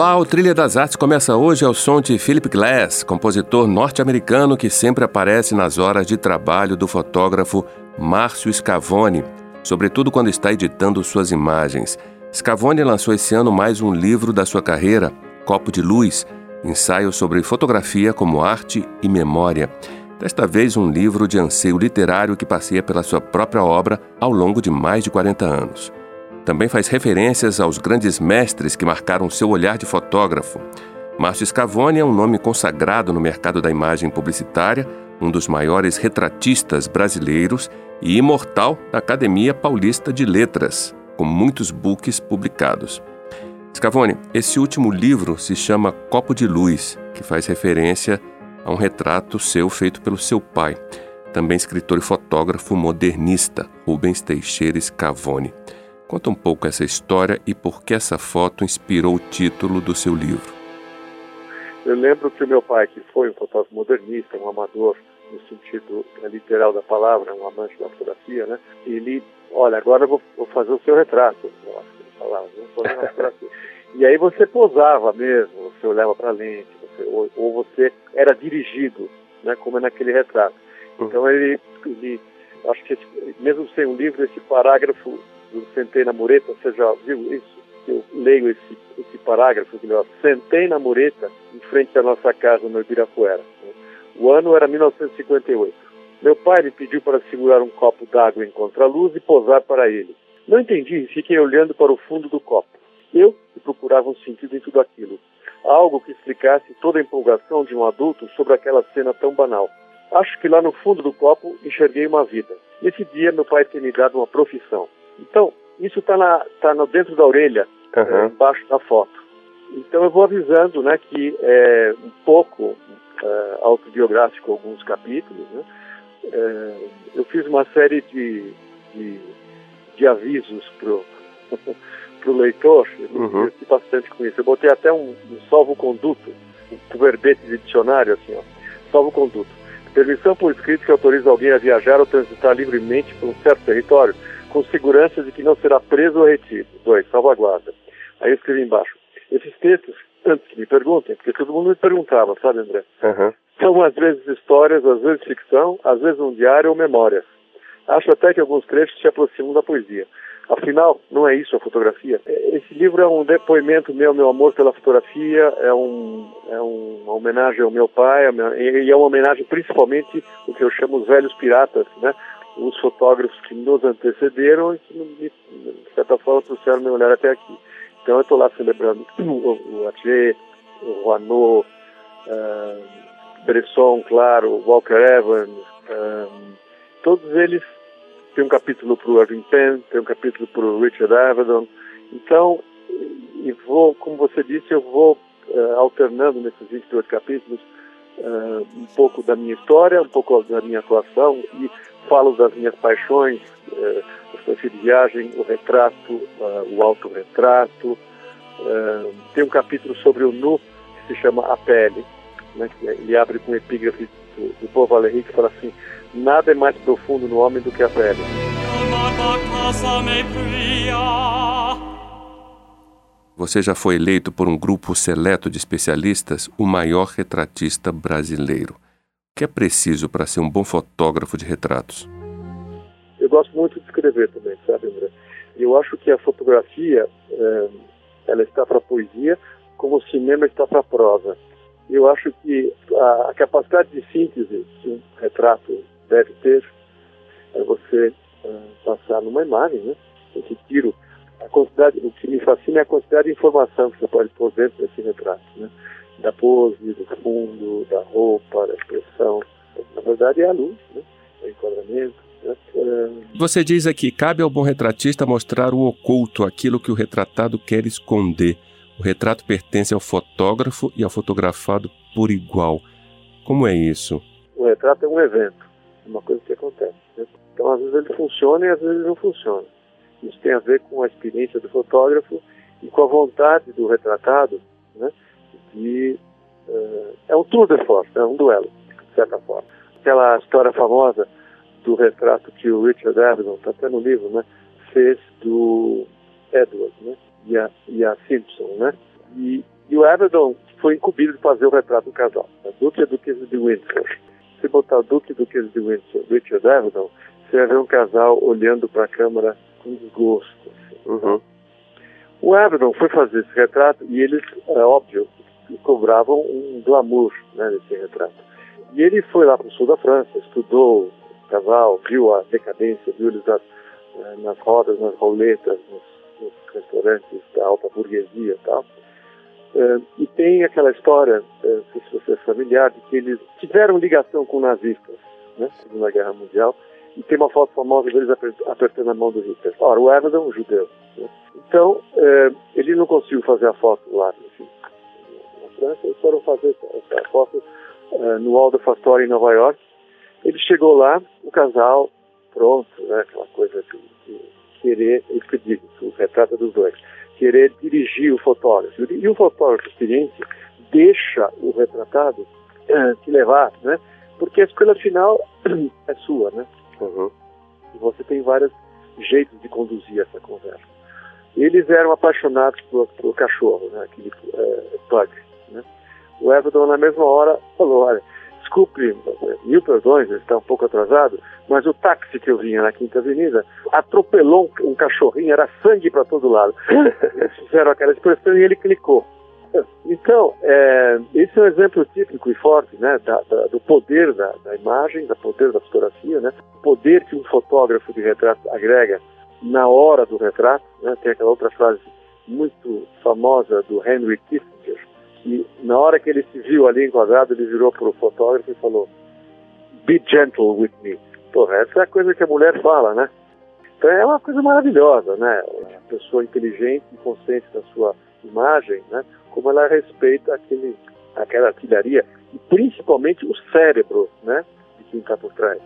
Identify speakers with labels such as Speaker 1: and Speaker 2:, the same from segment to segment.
Speaker 1: Olá, o Trilha das Artes começa hoje ao som de Philip Glass, compositor norte-americano que sempre aparece nas horas de trabalho do fotógrafo Márcio Scavone, sobretudo quando está editando suas imagens. Scavone lançou esse ano mais um livro da sua carreira, Copo de Luz, ensaio sobre fotografia como arte e memória. Desta vez, um livro de anseio literário que passeia pela sua própria obra ao longo de mais de 40 anos. Também faz referências aos grandes mestres que marcaram seu olhar de fotógrafo. Márcio Scavone é um nome consagrado no mercado da imagem publicitária, um dos maiores retratistas brasileiros e imortal da Academia Paulista de Letras, com muitos books publicados. Scavone, esse último livro se chama Copo de Luz, que faz referência a um retrato seu feito pelo seu pai, também escritor e fotógrafo modernista, Rubens Teixeira Scavone. Conta um pouco essa história e por que essa foto inspirou o título do seu livro.
Speaker 2: Eu lembro que o meu pai, que foi um fotógrafo modernista, um amador no sentido literal da palavra, um amante da fotografia, né? Ele, olha, agora eu vou, vou fazer o seu retrato, eu acho que ele falava, vou fazer uma fotografia. E aí você posava mesmo, você olhava para a lente, você, ou, ou, você era dirigido, né, como é naquele retrato. Uhum. Então ele, ele acho que esse, mesmo sem um livro, esse parágrafo Sentei na Mureta, você já viu isso? Eu leio esse, esse parágrafo, que Sentei na Mureta, em frente à nossa casa no Ibirapuera. O ano era 1958. Meu pai me pediu para segurar um copo d'água em contraluz e posar para ele. Não entendi e fiquei olhando para o fundo do copo. Eu procurava um sentido em tudo aquilo. Algo que explicasse toda a empolgação de um adulto sobre aquela cena tão banal. Acho que lá no fundo do copo enxerguei uma vida. Nesse dia, meu pai tem me dado uma profissão. Então, isso está tá dentro da orelha, uhum. embaixo da foto. Então, eu vou avisando né, que é um pouco é, autobiográfico alguns capítulos. Né? É, eu fiz uma série de, de, de avisos para o leitor, eu me uhum. bastante com isso. Eu botei até um, um salvo-conduto, um verbete de dicionário, assim, ó, salvo-conduto. Permissão por escrito que autoriza alguém a viajar ou transitar livremente por um certo território, com segurança de que não será preso ou retido. Dois, salvaguarda. Aí eu escrevi embaixo. Esses textos, antes que me perguntem, porque todo mundo me perguntava, sabe, André? Uhum. São às vezes histórias, às vezes ficção, às vezes um diário ou memórias. Acho até que alguns trechos se aproximam da poesia. Afinal, não é isso a fotografia. É, esse livro é um depoimento meu, meu amor pela fotografia, é, um, é uma homenagem ao meu pai, e é uma homenagem principalmente o que eu chamo os velhos piratas, né? Os fotógrafos que nos antecederam e que, de certa forma, trouxeram meu olhar até aqui. Então, eu estou lá celebrando o, o o Rouaneau, uh, Bresson, claro, Walker Evans, uh, todos eles tem um capítulo para o Irving Penn, tem um capítulo para o Richard Avedon. Então, e vou, como você disse, eu vou uh, alternando nesses 22 capítulos uh, um pouco da minha história, um pouco da minha atuação e falo das minhas paixões, fotografia de viagem, o retrato, uh, o autorretrato. Uh, tem um capítulo sobre o nu que se chama A Pele. Né, ele abre com um epígrafe do, do Paul Valéry que fala assim Nada é mais profundo no homem do que a pele.
Speaker 1: Você já foi eleito por um grupo seleto de especialistas o maior retratista brasileiro. Que é preciso para ser um bom fotógrafo de retratos?
Speaker 2: Eu gosto muito de escrever também, sabe, André? Eu acho que a fotografia é, ela está para a poesia como o cinema está para a prosa. Eu acho que a, a capacidade de síntese que um retrato deve ter é você uh, passar numa imagem, né? Esse tiro. A quantidade, o que me fascina é a quantidade de informação que você pode pôr dentro desse retrato, né? Da pose, do fundo, da roupa, da expressão. Na verdade é a luz, né? É o enquadramento. Né?
Speaker 1: Você diz aqui, cabe ao bom retratista mostrar o oculto, aquilo que o retratado quer esconder. O retrato pertence ao fotógrafo e ao fotografado por igual. Como é isso?
Speaker 2: O retrato é um evento uma coisa que acontece. Né? Então, às vezes ele funciona e às vezes não funciona. Isso tem a ver com a experiência do fotógrafo e com a vontade do retratado né, de. Uh, é um tour de force, é um duelo, de certa forma. Aquela história famosa do retrato que o Richard Avedon, está até no livro, né, fez do Edward né, e, a, e a Simpson. Né, e, e o Avedon foi incumbido de fazer o retrato do casal, a Duque e a Duquesa de Windsor. Se botar o Duque e a Duquesa de Windsor, Richard Avedon, você vai ver um casal olhando para a câmera com desgosto. Assim. Uhum. O Avedon foi fazer esse retrato e eles, é óbvio, cobravam um glamour né, retrato. E ele foi lá para o sul da França, estudou casal, viu a decadência, viu eles nas, eh, nas rodas, nas roletas, nos, nos, restaurantes da alta burguesia e tal. Uh, e tem aquela história, uh, não sei se você é familiar, de que eles tiveram ligação com nazistas, né, Segunda Guerra Mundial, e tem uma foto famosa deles apertando a mão do Hitler. Ora, o Evans é um judeu. Né? Então, é, ele não conseguiu fazer a foto lá, na França. Eles foram fazer essa foto é, no Astoria, em Nova York. Ele chegou lá, o casal, pronto, né, aquela coisa de, de querer, que digo, o retrato dos dois, querer dirigir o fotógrafo. E o fotógrafo experiente deixa o retratado é, te levar, né? Porque a escolha final é sua, né? Uhum. E você tem vários jeitos de conduzir essa conversa. Eles eram apaixonados por, por cachorro, né? aquele é, pug. Né? O Everton, na mesma hora, falou: Olha, desculpe, mil perdões, está um pouco atrasado, mas o táxi que eu vinha na Quinta Avenida atropelou um cachorrinho, era sangue para todo lado. Eles fizeram aquela expressão e ele clicou. Então, é, esse é um exemplo típico e forte né, da, da, do poder da, da, imagem, do poder da fotografia, né, o poder que um fotógrafo de retrato agrega na hora do retrato. Né, tem aquela outra frase muito famosa do Henry Kissinger, e na hora que ele se viu ali enquadrado, ele virou para o fotógrafo e falou: Be gentle with me. Porra, essa é a coisa que a mulher fala, né? Então é uma coisa maravilhosa, né? A pessoa inteligente e consciente da sua imagem, né? como ela respeita aquele, aquela artilharia e principalmente o cérebro né, de quem está por trás.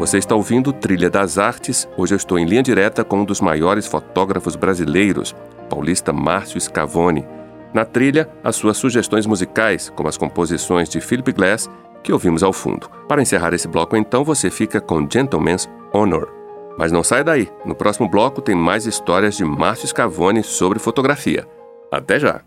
Speaker 1: Você está ouvindo Trilha das Artes. Hoje eu estou em linha direta com um dos maiores fotógrafos brasileiros, paulista Márcio Scavone. Na trilha, as suas sugestões musicais, como as composições de Philip Glass, que ouvimos ao fundo. Para encerrar esse bloco, então, você fica com Gentleman's Honor. Mas não sai daí. No próximo bloco tem mais histórias de Márcio Scavone sobre fotografia. Até já!